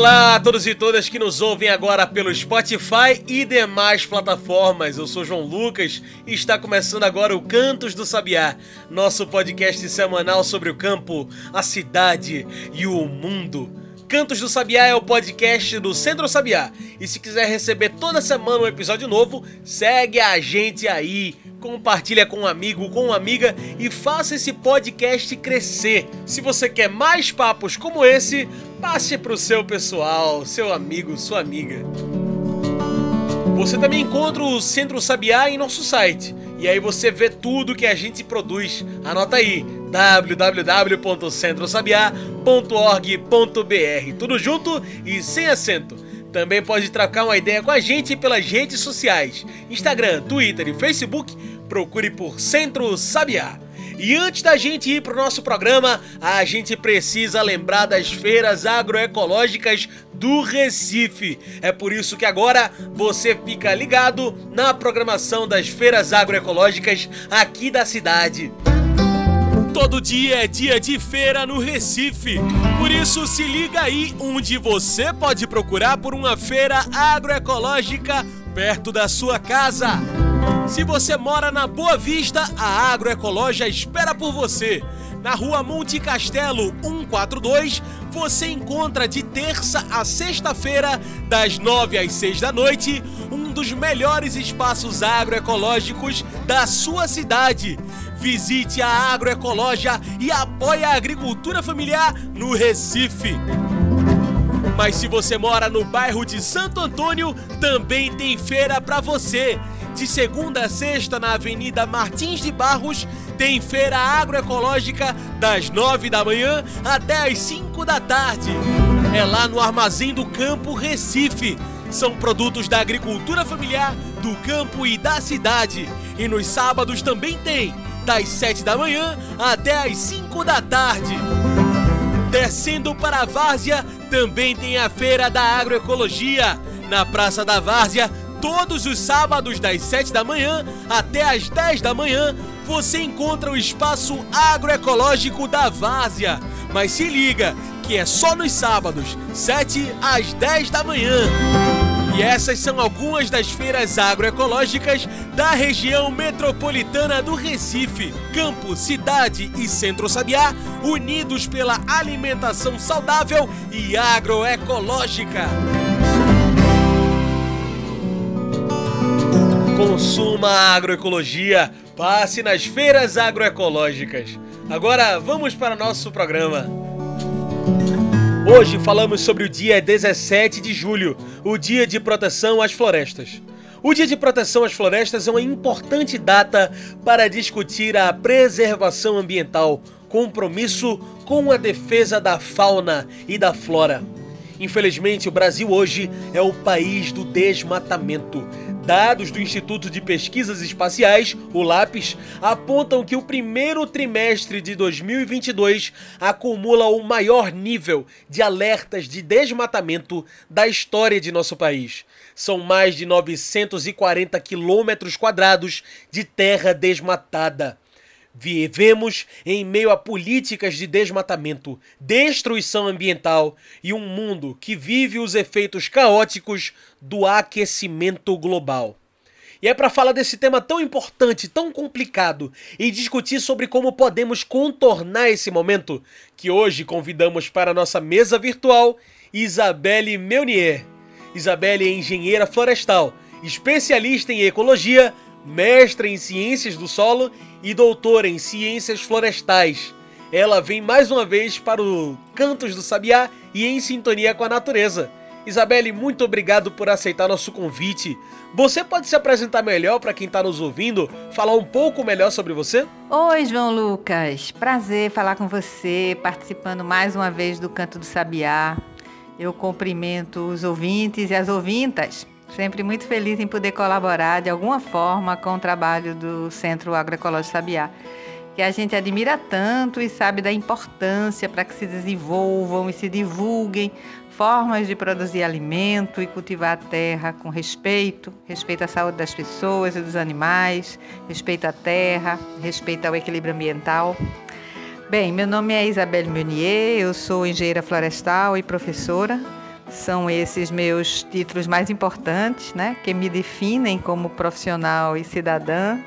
Olá a todos e todas que nos ouvem agora pelo Spotify e demais plataformas. Eu sou João Lucas e está começando agora o Cantos do Sabiá, nosso podcast semanal sobre o campo, a cidade e o mundo. Cantos do Sabiá é o podcast do Centro Sabiá. E se quiser receber toda semana um episódio novo, segue a gente aí compartilha com um amigo, com uma amiga e faça esse podcast crescer. Se você quer mais papos como esse, passe para o seu pessoal, seu amigo, sua amiga. Você também encontra o Centro Sabiá em nosso site. E aí você vê tudo que a gente produz. Anota aí www.centrosabiá.org.br. Tudo junto e sem acento. Também pode trocar uma ideia com a gente pelas redes sociais: Instagram, Twitter e Facebook. Procure por Centro Sabiá. E antes da gente ir para o nosso programa, a gente precisa lembrar das feiras agroecológicas do Recife. É por isso que agora você fica ligado na programação das feiras agroecológicas aqui da cidade. Todo dia é dia de feira no Recife. Por isso, se liga aí onde você pode procurar por uma feira agroecológica perto da sua casa. Se você mora na Boa Vista, a Agroecológia espera por você. Na rua Monte Castelo 142, você encontra de terça a sexta-feira, das 9 às 6 da noite, um dos melhores espaços agroecológicos da sua cidade. Visite a Agroecológia e apoie a agricultura familiar no Recife. Mas se você mora no bairro de Santo Antônio, também tem feira para você. De segunda a sexta, na Avenida Martins de Barros, tem feira agroecológica das nove da manhã até as cinco da tarde. É lá no Armazém do Campo Recife. São produtos da agricultura familiar, do campo e da cidade. E nos sábados também tem, das sete da manhã até as cinco da tarde. Descendo para a Várzea, também tem a Feira da Agroecologia. Na Praça da Várzea, todos os sábados das 7 da manhã até as 10 da manhã, você encontra o espaço agroecológico da Várzea. Mas se liga, que é só nos sábados, 7 às 10 da manhã. E essas são algumas das feiras agroecológicas da região metropolitana do Recife, Campo, Cidade e Centro Sabiá, unidos pela alimentação saudável e agroecológica. Consuma agroecologia, passe nas feiras agroecológicas. Agora vamos para nosso programa. Hoje falamos sobre o dia 17 de julho, o Dia de Proteção às Florestas. O Dia de Proteção às Florestas é uma importante data para discutir a preservação ambiental, compromisso com a defesa da fauna e da flora. Infelizmente, o Brasil hoje é o país do desmatamento. Dados do Instituto de Pesquisas Espaciais, o LAPES, apontam que o primeiro trimestre de 2022 acumula o maior nível de alertas de desmatamento da história de nosso país. São mais de 940 quilômetros quadrados de terra desmatada. Vivemos em meio a políticas de desmatamento, destruição ambiental e um mundo que vive os efeitos caóticos do aquecimento global. E é para falar desse tema tão importante, tão complicado e discutir sobre como podemos contornar esse momento que hoje convidamos para a nossa mesa virtual Isabelle Meunier. Isabelle é engenheira florestal, especialista em ecologia, mestra em ciências do solo e doutora em ciências florestais. Ela vem mais uma vez para o Cantos do Sabiá e em sintonia com a natureza. Isabelle, muito obrigado por aceitar nosso convite. Você pode se apresentar melhor para quem está nos ouvindo, falar um pouco melhor sobre você? Oi, João Lucas. Prazer falar com você, participando mais uma vez do Canto do Sabiá. Eu cumprimento os ouvintes e as ouvintas Sempre muito feliz em poder colaborar de alguma forma com o trabalho do Centro Agroecológico Sabiá. que a gente admira tanto e sabe da importância para que se desenvolvam e se divulguem formas de produzir alimento e cultivar a terra com respeito, respeito à saúde das pessoas e dos animais, respeito à terra, respeito ao equilíbrio ambiental. Bem, meu nome é Isabelle Meunier, eu sou engenheira florestal e professora. São esses meus títulos mais importantes, né, que me definem como profissional e cidadã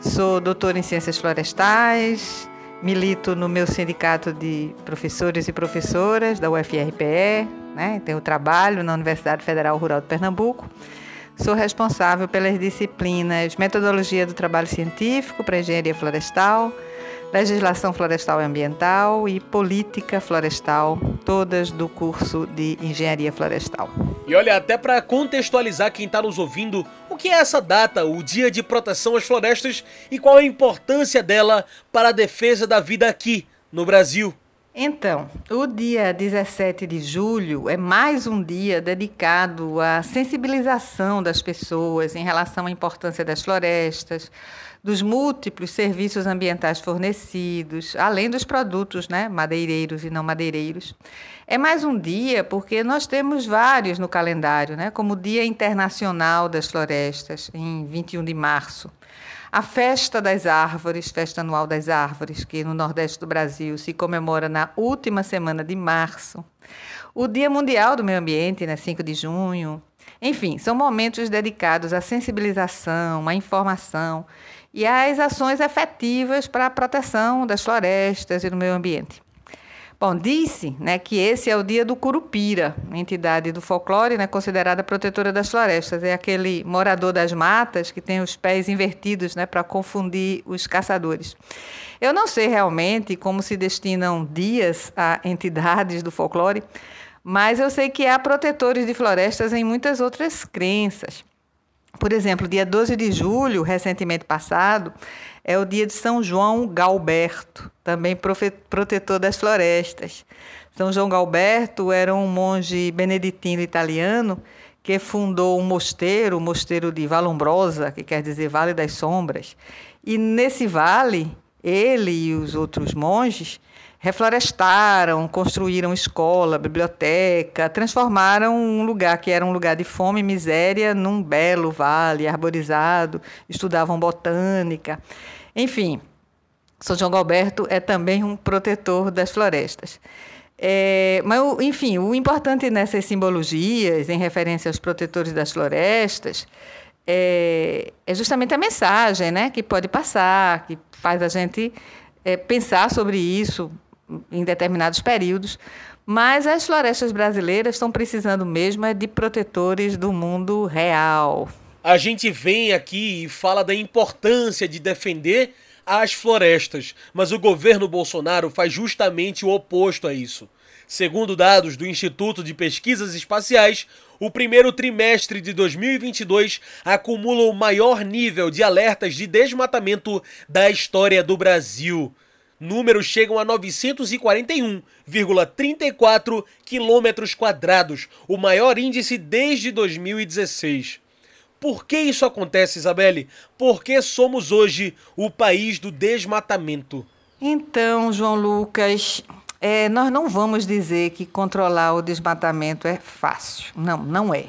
Sou doutora em Ciências Florestais, milito no meu sindicato de professores e professoras da UFRPE, né? tenho trabalho na Universidade Federal Rural de Pernambuco. Sou responsável pelas disciplinas Metodologia do Trabalho Científico para Engenharia Florestal, Legislação Florestal e Ambiental e Política Florestal, todas do curso de Engenharia Florestal. E olha, até para contextualizar quem está nos ouvindo, o que é essa data, o Dia de Proteção às Florestas, e qual a importância dela para a defesa da vida aqui no Brasil? Então, o dia 17 de julho é mais um dia dedicado à sensibilização das pessoas em relação à importância das florestas, dos múltiplos serviços ambientais fornecidos, além dos produtos né, madeireiros e não madeireiros. É mais um dia porque nós temos vários no calendário, né, como o Dia Internacional das Florestas, em 21 de março. A Festa das Árvores, Festa Anual das Árvores, que no Nordeste do Brasil se comemora na última semana de março. O Dia Mundial do Meio Ambiente, né, 5 de junho. Enfim, são momentos dedicados à sensibilização, à informação e às ações efetivas para a proteção das florestas e do meio ambiente. Bom, disse né, que esse é o dia do Curupira, entidade do folclore né, considerada protetora das florestas. É aquele morador das matas que tem os pés invertidos né, para confundir os caçadores. Eu não sei realmente como se destinam dias a entidades do folclore, mas eu sei que há protetores de florestas em muitas outras crenças. Por exemplo, dia 12 de julho, recentemente passado, é o dia de São João Galberto, também protetor das florestas. São João Galberto era um monge beneditino italiano que fundou um mosteiro, o mosteiro de Vallombrosa, que quer dizer Vale das Sombras. E nesse vale, ele e os outros monges reflorestaram, construíram escola, biblioteca, transformaram um lugar que era um lugar de fome e miséria num belo vale arborizado, estudavam botânica. Enfim, São João Galberto é também um protetor das florestas. É, mas, enfim, o importante nessas simbologias, em referência aos protetores das florestas, é, é justamente a mensagem né, que pode passar, que faz a gente é, pensar sobre isso, em determinados períodos, mas as florestas brasileiras estão precisando mesmo é de protetores do mundo real. A gente vem aqui e fala da importância de defender as florestas, mas o governo Bolsonaro faz justamente o oposto a isso. Segundo dados do Instituto de Pesquisas Espaciais, o primeiro trimestre de 2022 acumula o maior nível de alertas de desmatamento da história do Brasil números chegam a 941,34 quilômetros quadrados, o maior índice desde 2016. Por que isso acontece, Isabelle? Porque somos hoje o país do desmatamento. Então, João Lucas, é, nós não vamos dizer que controlar o desmatamento é fácil. Não, não é.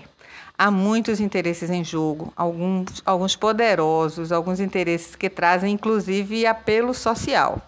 Há muitos interesses em jogo, alguns, alguns poderosos, alguns interesses que trazem inclusive apelo social.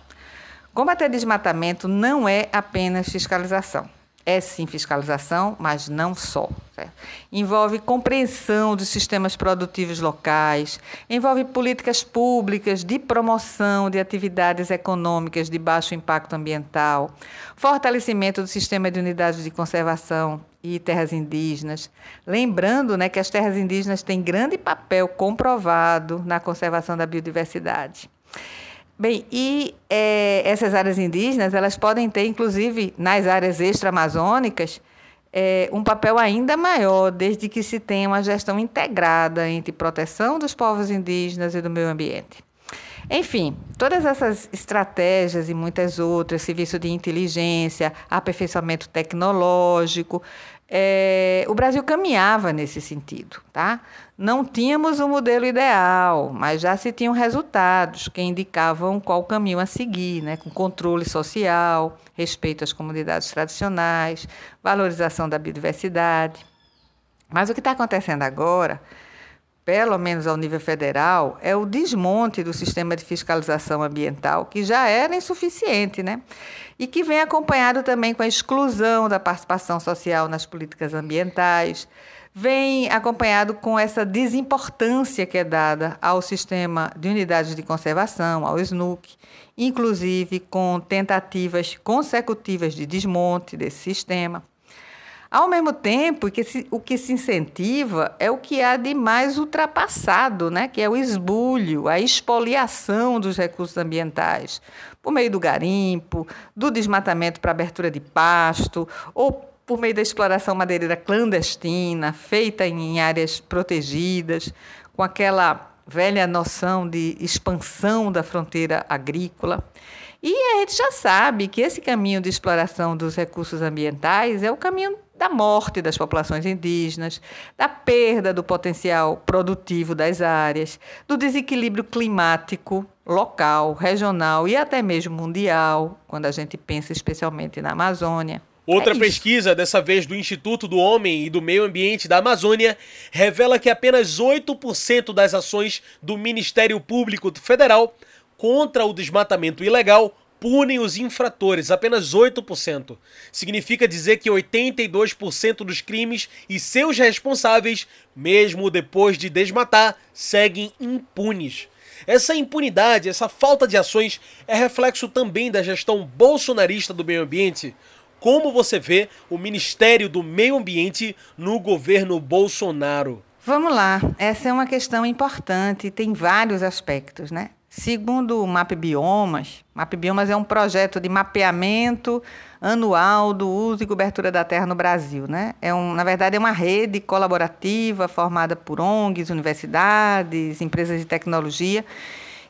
Combater desmatamento não é apenas fiscalização. É sim fiscalização, mas não só. Certo? Envolve compreensão dos sistemas produtivos locais, envolve políticas públicas de promoção de atividades econômicas de baixo impacto ambiental, fortalecimento do sistema de unidades de conservação e terras indígenas. Lembrando né, que as terras indígenas têm grande papel comprovado na conservação da biodiversidade. Bem, e é, essas áreas indígenas, elas podem ter, inclusive, nas áreas extra-amazônicas, é, um papel ainda maior, desde que se tenha uma gestão integrada entre proteção dos povos indígenas e do meio ambiente. Enfim, todas essas estratégias e muitas outras, serviço de inteligência, aperfeiçoamento tecnológico, é, o Brasil caminhava nesse sentido, tá? Não tínhamos o um modelo ideal, mas já se tinham resultados que indicavam qual caminho a seguir, né? com controle social, respeito às comunidades tradicionais, valorização da biodiversidade. Mas o que está acontecendo agora pelo menos ao nível federal, é o desmonte do sistema de fiscalização ambiental, que já era insuficiente, né? E que vem acompanhado também com a exclusão da participação social nas políticas ambientais, vem acompanhado com essa desimportância que é dada ao sistema de unidades de conservação, ao SNUC, inclusive com tentativas consecutivas de desmonte desse sistema. Ao mesmo tempo que se, o que se incentiva é o que há de mais ultrapassado, né? que é o esbulho, a expoliação dos recursos ambientais, por meio do garimpo, do desmatamento para abertura de pasto, ou por meio da exploração madeireira clandestina, feita em áreas protegidas, com aquela velha noção de expansão da fronteira agrícola. E a gente já sabe que esse caminho de exploração dos recursos ambientais é o caminho da morte das populações indígenas, da perda do potencial produtivo das áreas, do desequilíbrio climático local, regional e até mesmo mundial, quando a gente pensa especialmente na Amazônia. Outra é pesquisa, dessa vez do Instituto do Homem e do Meio Ambiente da Amazônia, revela que apenas 8% das ações do Ministério Público Federal contra o desmatamento ilegal punem os infratores, apenas 8%. Significa dizer que 82% dos crimes e seus responsáveis, mesmo depois de desmatar, seguem impunes. Essa impunidade, essa falta de ações é reflexo também da gestão bolsonarista do meio ambiente. Como você vê o Ministério do Meio Ambiente no governo Bolsonaro? Vamos lá, essa é uma questão importante, tem vários aspectos, né? Segundo o Map Biomas, Map Biomas é um projeto de mapeamento anual do uso e cobertura da terra no Brasil. Né? É um, na verdade, é uma rede colaborativa formada por ONGs, universidades, empresas de tecnologia,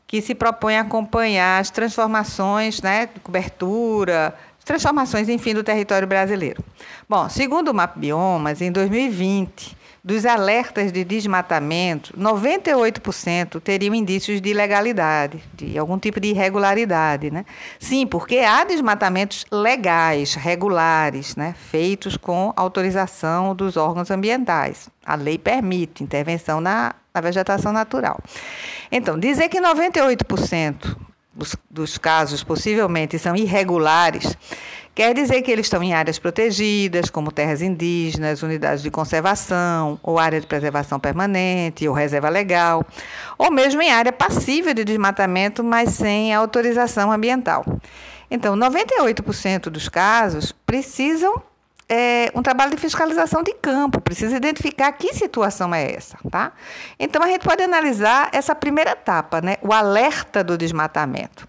que se propõe a acompanhar as transformações né, de cobertura, transformações, enfim, do território brasileiro. Bom, segundo o Map Biomas, em 2020, dos alertas de desmatamento, 98% teriam indícios de ilegalidade, de algum tipo de irregularidade. Né? Sim, porque há desmatamentos legais, regulares, né? feitos com autorização dos órgãos ambientais. A lei permite intervenção na, na vegetação natural. Então, dizer que 98% dos, dos casos possivelmente são irregulares Quer dizer que eles estão em áreas protegidas, como terras indígenas, unidades de conservação, ou área de preservação permanente, ou reserva legal, ou mesmo em área passível de desmatamento, mas sem autorização ambiental. Então, 98% dos casos precisam é, um trabalho de fiscalização de campo, precisa identificar que situação é essa, tá? Então a gente pode analisar essa primeira etapa, né? O alerta do desmatamento.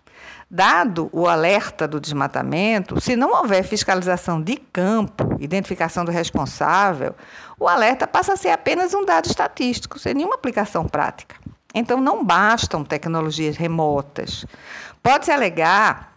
Dado o alerta do desmatamento, se não houver fiscalização de campo, identificação do responsável, o alerta passa a ser apenas um dado estatístico, sem nenhuma aplicação prática. Então, não bastam tecnologias remotas. Pode-se alegar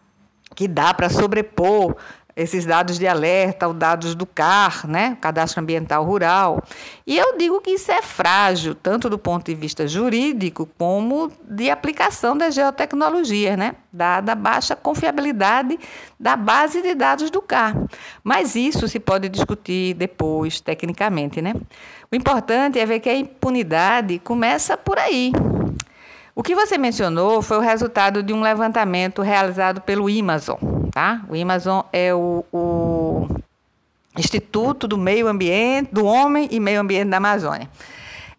que dá para sobrepor esses dados de alerta, os dados do CAR, né, Cadastro Ambiental Rural. E eu digo que isso é frágil, tanto do ponto de vista jurídico como de aplicação das geotecnologias, né, dada a baixa confiabilidade da base de dados do CAR. Mas isso se pode discutir depois, tecnicamente, né? O importante é ver que a impunidade começa por aí. O que você mencionou foi o resultado de um levantamento realizado pelo Amazon tá? O Amazon é o, o Instituto do Meio Ambiente, do Homem e Meio Ambiente da Amazônia.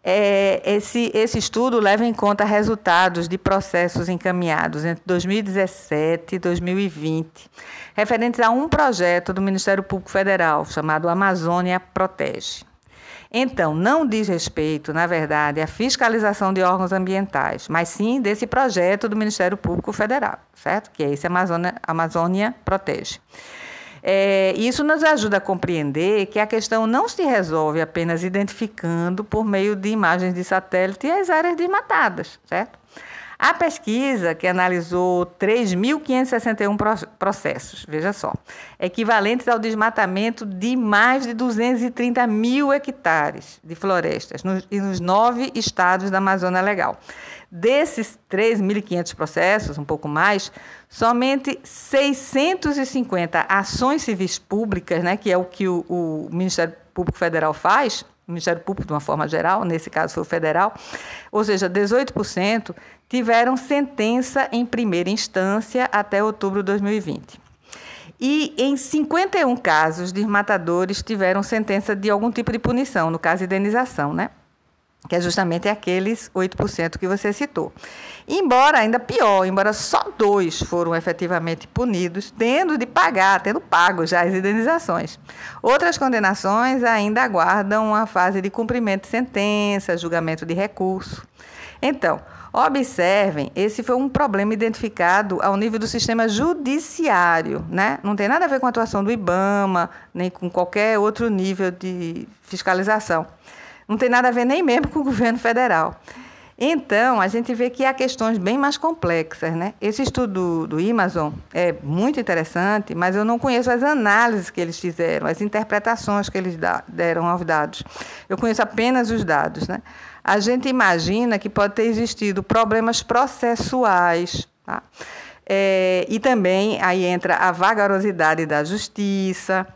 É, esse, esse estudo leva em conta resultados de processos encaminhados entre 2017 e 2020, referentes a um projeto do Ministério Público Federal chamado Amazônia Protege. Então, não diz respeito, na verdade, à fiscalização de órgãos ambientais, mas sim desse projeto do Ministério Público Federal, certo? Que é esse Amazônia, Amazônia Protege. É, isso nos ajuda a compreender que a questão não se resolve apenas identificando por meio de imagens de satélite as áreas desmatadas, certo? A pesquisa, que analisou 3.561 processos, veja só, equivalentes ao desmatamento de mais de 230 mil hectares de florestas nos, nos nove estados da Amazônia Legal. Desses 3.500 processos, um pouco mais, somente 650 ações civis públicas, né, que é o que o, o Ministério Público Federal faz, o Ministério Público de uma forma geral, nesse caso foi o federal, ou seja, 18%, tiveram sentença em primeira instância até outubro de 2020. E em 51 casos, desmatadores tiveram sentença de algum tipo de punição, no caso, indenização, né? que é justamente aqueles 8% que você citou. Embora ainda pior, embora só dois foram efetivamente punidos, tendo de pagar, tendo pago já as indenizações. Outras condenações ainda aguardam a fase de cumprimento de sentença, julgamento de recurso. Então, observem, esse foi um problema identificado ao nível do sistema judiciário, né? Não tem nada a ver com a atuação do IBAMA, nem com qualquer outro nível de fiscalização. Não tem nada a ver nem mesmo com o governo federal. Então, a gente vê que há questões bem mais complexas. Né? Esse estudo do, Amazon é muito interessante, mas eu não conheço as análises que eles fizeram, as interpretações que eles deram aos dados. Eu conheço apenas os dados. Né? A gente imagina que pode ter existido problemas processuais. Tá? É, e também aí entra a vagarosidade da justiça,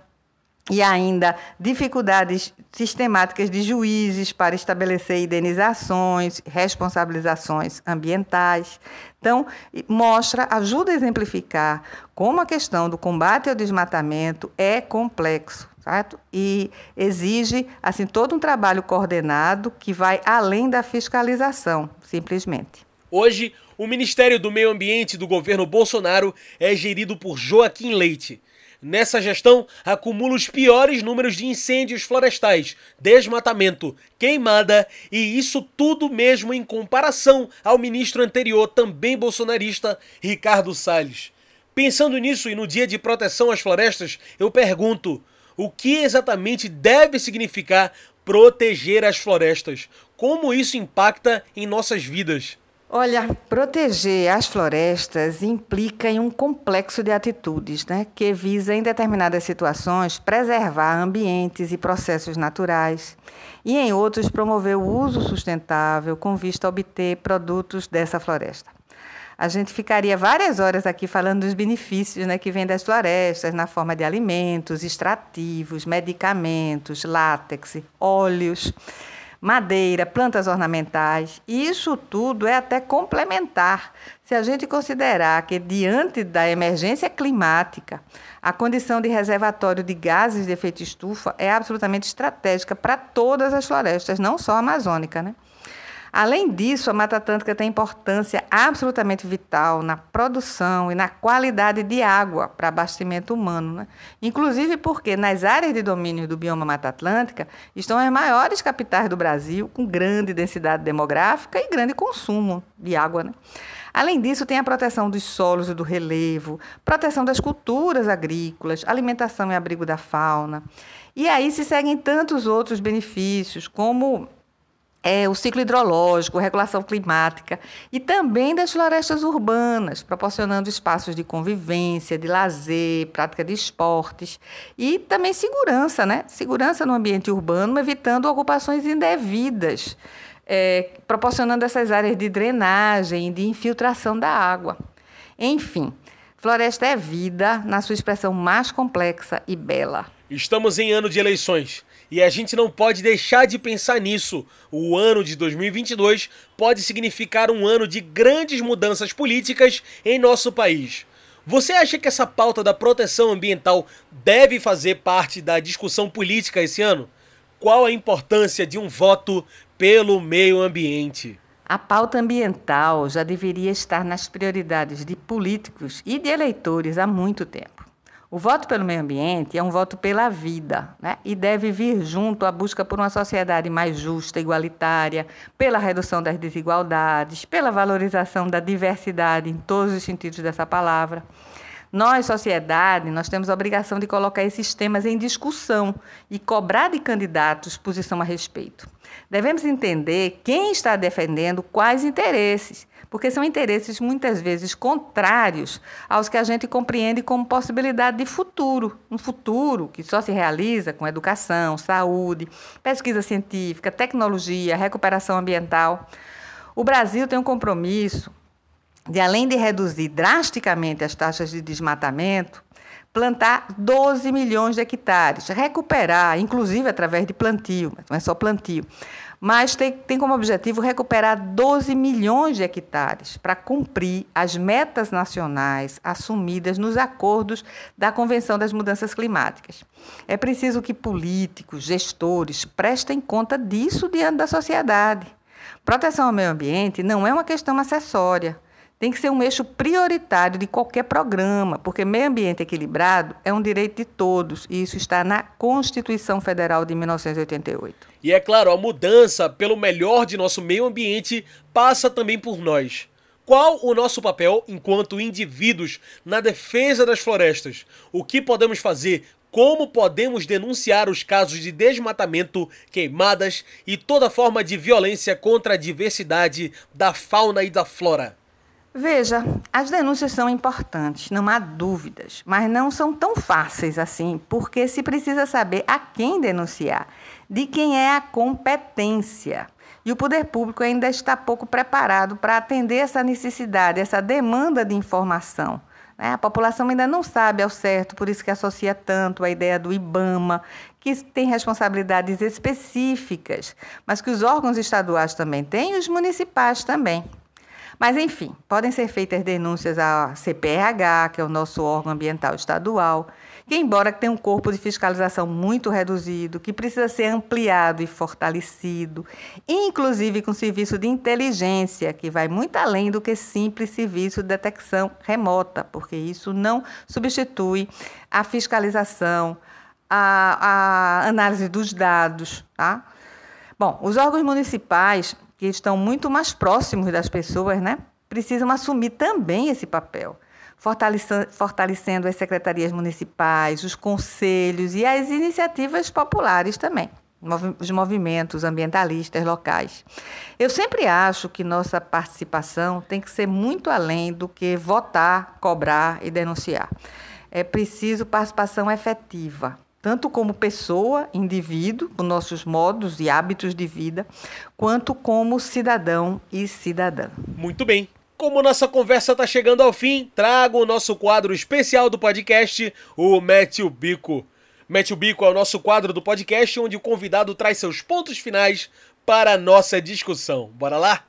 e ainda dificuldades sistemáticas de juízes para estabelecer indenizações, responsabilizações ambientais. Então, mostra, ajuda a exemplificar como a questão do combate ao desmatamento é complexo. Certo? E exige assim todo um trabalho coordenado que vai além da fiscalização, simplesmente. Hoje, o Ministério do Meio Ambiente do governo Bolsonaro é gerido por Joaquim Leite. Nessa gestão, acumula os piores números de incêndios florestais, desmatamento, queimada e isso tudo mesmo em comparação ao ministro anterior, também bolsonarista, Ricardo Salles. Pensando nisso e no Dia de Proteção às Florestas, eu pergunto: o que exatamente deve significar proteger as florestas? Como isso impacta em nossas vidas? Olha, proteger as florestas implica em um complexo de atitudes, né, que visa, em determinadas situações, preservar ambientes e processos naturais, e em outros, promover o uso sustentável com vista a obter produtos dessa floresta. A gente ficaria várias horas aqui falando dos benefícios né, que vêm das florestas, na forma de alimentos, extrativos, medicamentos, látex, óleos madeira, plantas ornamentais. E isso tudo é até complementar. Se a gente considerar que, diante da emergência climática, a condição de reservatório de gases de efeito estufa é absolutamente estratégica para todas as florestas, não só a amazônica. Né? Além disso, a Mata Atlântica tem importância absolutamente vital na produção e na qualidade de água para abastecimento humano. Né? Inclusive porque nas áreas de domínio do bioma Mata Atlântica estão as maiores capitais do Brasil, com grande densidade demográfica e grande consumo de água. Né? Além disso, tem a proteção dos solos e do relevo, proteção das culturas agrícolas, alimentação e abrigo da fauna. E aí se seguem tantos outros benefícios, como é, o ciclo hidrológico, regulação climática e também das florestas urbanas, proporcionando espaços de convivência, de lazer, prática de esportes e também segurança, né? Segurança no ambiente urbano, evitando ocupações indevidas, é, proporcionando essas áreas de drenagem, de infiltração da água. Enfim, floresta é vida na sua expressão mais complexa e bela. Estamos em ano de eleições. E a gente não pode deixar de pensar nisso. O ano de 2022 pode significar um ano de grandes mudanças políticas em nosso país. Você acha que essa pauta da proteção ambiental deve fazer parte da discussão política esse ano? Qual a importância de um voto pelo meio ambiente? A pauta ambiental já deveria estar nas prioridades de políticos e de eleitores há muito tempo. O voto pelo meio ambiente é um voto pela vida, né? e deve vir junto à busca por uma sociedade mais justa, igualitária, pela redução das desigualdades, pela valorização da diversidade em todos os sentidos dessa palavra. Nós, sociedade, nós temos a obrigação de colocar esses temas em discussão e cobrar de candidatos posição a respeito. Devemos entender quem está defendendo quais interesses, porque são interesses muitas vezes contrários aos que a gente compreende como possibilidade de futuro, um futuro que só se realiza com educação, saúde, pesquisa científica, tecnologia, recuperação ambiental. O Brasil tem um compromisso de, além de reduzir drasticamente as taxas de desmatamento, plantar 12 milhões de hectares, recuperar, inclusive através de plantio, não é só plantio, mas tem, tem como objetivo recuperar 12 milhões de hectares para cumprir as metas nacionais assumidas nos acordos da Convenção das Mudanças Climáticas. É preciso que políticos, gestores prestem conta disso diante da sociedade. Proteção ao meio ambiente não é uma questão acessória tem que ser um eixo prioritário de qualquer programa, porque meio ambiente equilibrado é um direito de todos e isso está na Constituição Federal de 1988. E é claro, a mudança pelo melhor de nosso meio ambiente passa também por nós. Qual o nosso papel enquanto indivíduos na defesa das florestas? O que podemos fazer? Como podemos denunciar os casos de desmatamento, queimadas e toda forma de violência contra a diversidade da fauna e da flora? Veja, as denúncias são importantes, não há dúvidas, mas não são tão fáceis assim, porque se precisa saber a quem denunciar, de quem é a competência. E o poder público ainda está pouco preparado para atender essa necessidade, essa demanda de informação. Né? A população ainda não sabe ao certo, por isso que associa tanto a ideia do IBAMA, que tem responsabilidades específicas, mas que os órgãos estaduais também têm e os municipais também. Mas, enfim, podem ser feitas denúncias à CPRH, que é o nosso órgão ambiental estadual, que, embora tenha um corpo de fiscalização muito reduzido, que precisa ser ampliado e fortalecido, inclusive com serviço de inteligência, que vai muito além do que simples serviço de detecção remota, porque isso não substitui a fiscalização, a, a análise dos dados. Tá? Bom, os órgãos municipais que estão muito mais próximos das pessoas, né, precisam assumir também esse papel, fortalecendo, as secretarias municipais, os conselhos e as iniciativas populares também, os movimentos ambientalistas locais. Eu sempre acho que nossa participação tem que ser muito além do que votar, cobrar e denunciar. É preciso participação efetiva, tanto como pessoa, indivíduo, com nossos modos e hábitos de vida, quanto como cidadão e cidadã. Muito bem. Como nossa conversa está chegando ao fim, trago o nosso quadro especial do podcast, o Mete o Bico. Mete o Bico é o nosso quadro do podcast onde o convidado traz seus pontos finais para a nossa discussão. Bora lá?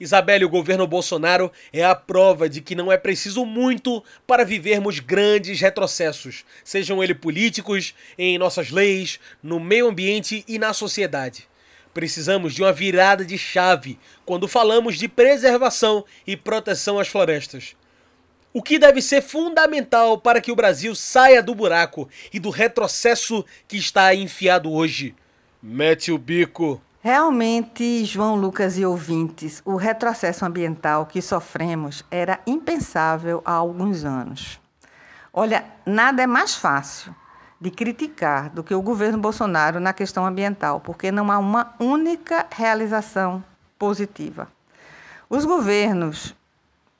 Isabelle, o governo Bolsonaro é a prova de que não é preciso muito para vivermos grandes retrocessos, sejam eles políticos, em nossas leis, no meio ambiente e na sociedade. Precisamos de uma virada de chave quando falamos de preservação e proteção às florestas. O que deve ser fundamental para que o Brasil saia do buraco e do retrocesso que está enfiado hoje? Mete o bico. Realmente, João Lucas e ouvintes, o retrocesso ambiental que sofremos era impensável há alguns anos. Olha, nada é mais fácil de criticar do que o governo Bolsonaro na questão ambiental, porque não há uma única realização positiva. Os governos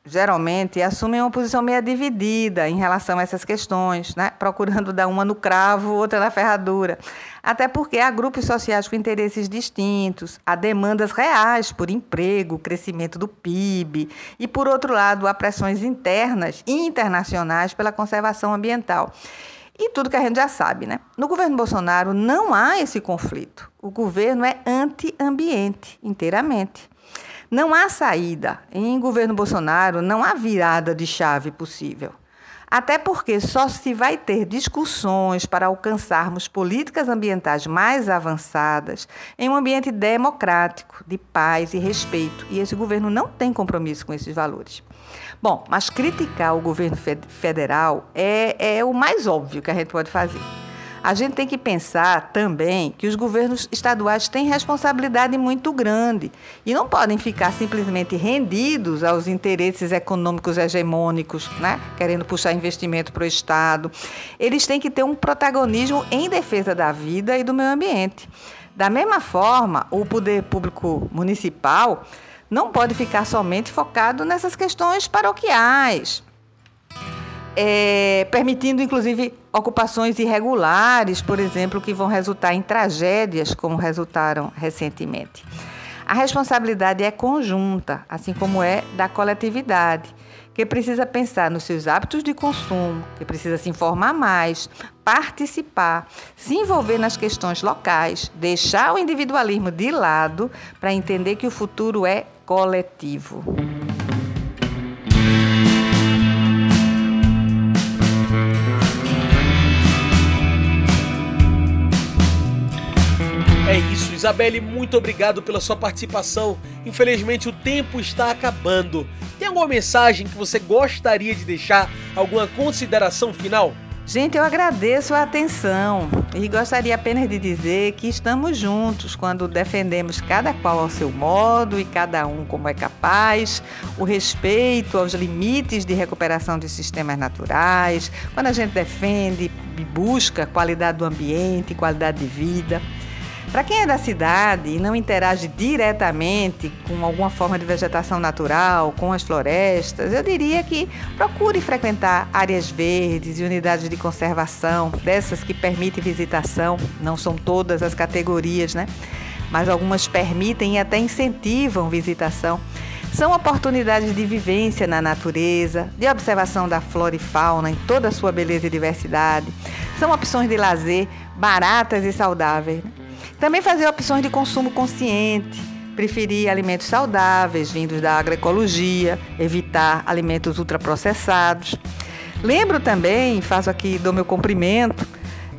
geralmente assumem uma posição meio dividida em relação a essas questões, né? procurando dar uma no cravo, outra na ferradura. Até porque há grupos sociais com interesses distintos, há demandas reais por emprego, crescimento do PIB, e, por outro lado, há pressões internas e internacionais pela conservação ambiental. E tudo que a gente já sabe, né? No governo Bolsonaro não há esse conflito. O governo é anti-ambiente inteiramente. Não há saída. Em governo Bolsonaro, não há virada de chave possível. Até porque só se vai ter discussões para alcançarmos políticas ambientais mais avançadas em um ambiente democrático, de paz e respeito. E esse governo não tem compromisso com esses valores. Bom, mas criticar o governo federal é, é o mais óbvio que a gente pode fazer. A gente tem que pensar também que os governos estaduais têm responsabilidade muito grande e não podem ficar simplesmente rendidos aos interesses econômicos hegemônicos, né? querendo puxar investimento para o Estado. Eles têm que ter um protagonismo em defesa da vida e do meio ambiente. Da mesma forma, o poder público municipal não pode ficar somente focado nessas questões paroquiais, é, permitindo inclusive ocupações irregulares, por exemplo, que vão resultar em tragédias, como resultaram recentemente. A responsabilidade é conjunta, assim como é da coletividade, que precisa pensar nos seus hábitos de consumo, que precisa se informar mais, participar, se envolver nas questões locais, deixar o individualismo de lado para entender que o futuro é coletivo. Isabelle, muito obrigado pela sua participação. Infelizmente o tempo está acabando. Tem alguma mensagem que você gostaria de deixar? Alguma consideração final? Gente, eu agradeço a atenção e gostaria apenas de dizer que estamos juntos quando defendemos cada qual ao seu modo e cada um como é capaz, o respeito aos limites de recuperação de sistemas naturais, quando a gente defende e busca qualidade do ambiente, qualidade de vida. Para quem é da cidade e não interage diretamente com alguma forma de vegetação natural, com as florestas, eu diria que procure frequentar áreas verdes e unidades de conservação, dessas que permitem visitação, não são todas as categorias, né? Mas algumas permitem e até incentivam visitação. São oportunidades de vivência na natureza, de observação da flora e fauna em toda a sua beleza e diversidade. São opções de lazer baratas e saudáveis. Né? Também fazer opções de consumo consciente, preferir alimentos saudáveis vindos da agroecologia, evitar alimentos ultraprocessados. Lembro também, faço aqui, dou meu cumprimento,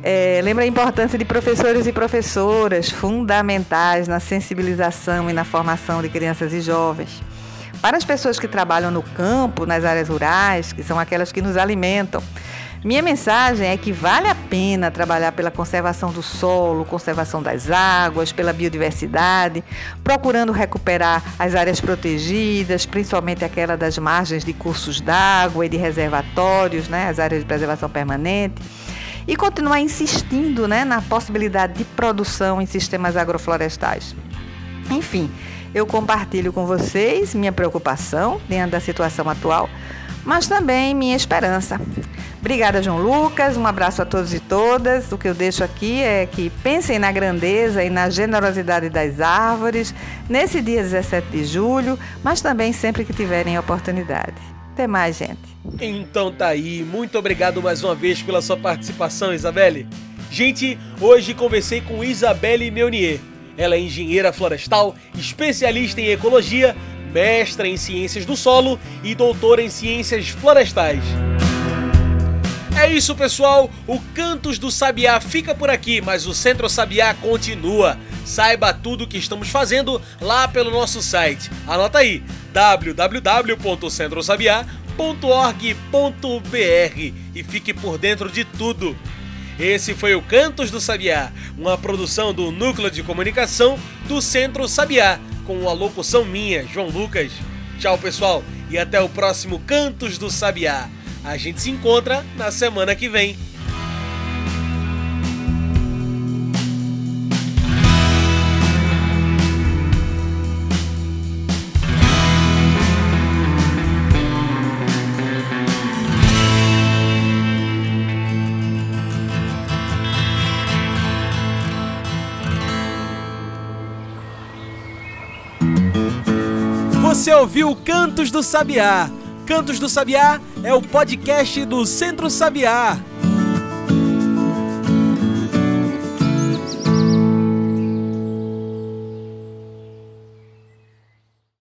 é, lembro a importância de professores e professoras fundamentais na sensibilização e na formação de crianças e jovens. Para as pessoas que trabalham no campo, nas áreas rurais, que são aquelas que nos alimentam, minha mensagem é que vale a pena trabalhar pela conservação do solo, conservação das águas, pela biodiversidade, procurando recuperar as áreas protegidas, principalmente aquela das margens de cursos d'água e de reservatórios, né, as áreas de preservação permanente e continuar insistindo né, na possibilidade de produção em sistemas agroflorestais. Enfim, eu compartilho com vocês minha preocupação diante da situação atual, mas também minha esperança. Obrigada, João Lucas. Um abraço a todos e todas. O que eu deixo aqui é que pensem na grandeza e na generosidade das árvores nesse dia 17 de julho, mas também sempre que tiverem oportunidade. Até mais, gente. Então tá aí. Muito obrigado mais uma vez pela sua participação, Isabelle. Gente, hoje conversei com Isabelle Meunier. Ela é engenheira florestal, especialista em ecologia, mestra em ciências do solo e doutora em ciências florestais. É isso, pessoal. O Cantos do Sabiá fica por aqui, mas o Centro Sabiá continua. Saiba tudo o que estamos fazendo lá pelo nosso site. Anota aí: www.centrosabiá.org.br e fique por dentro de tudo. Esse foi o Cantos do Sabiá, uma produção do Núcleo de Comunicação do Centro Sabiá, com a locução minha, João Lucas. Tchau, pessoal, e até o próximo Cantos do Sabiá. A gente se encontra na semana que vem. Você ouviu Cantos do Sabiá Cantos do Sabiá é o podcast do Centro Sabiá.